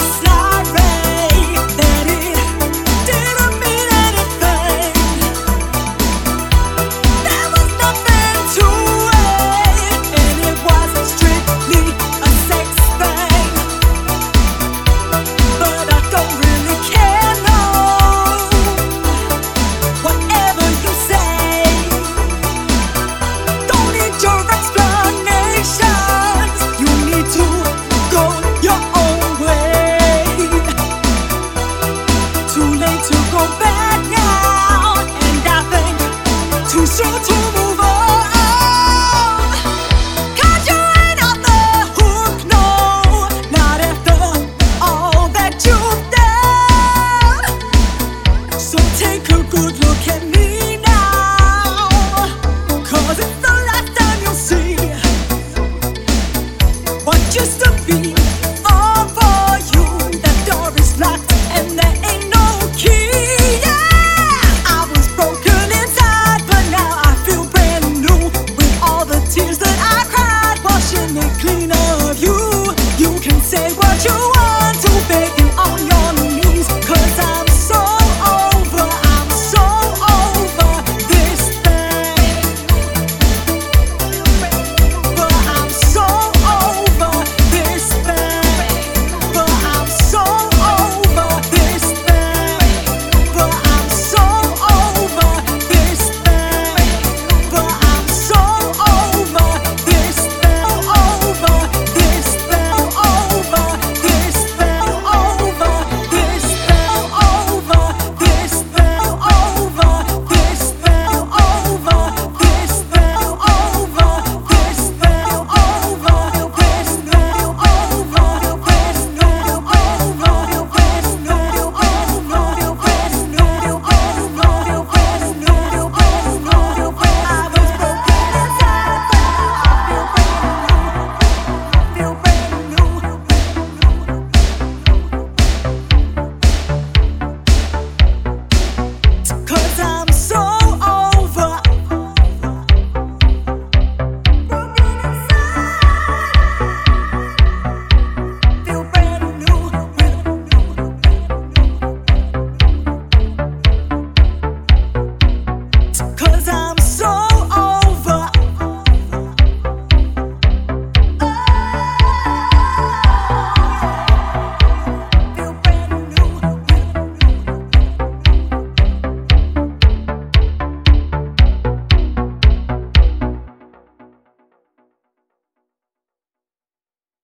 just like to go back out, and I think too soon to move.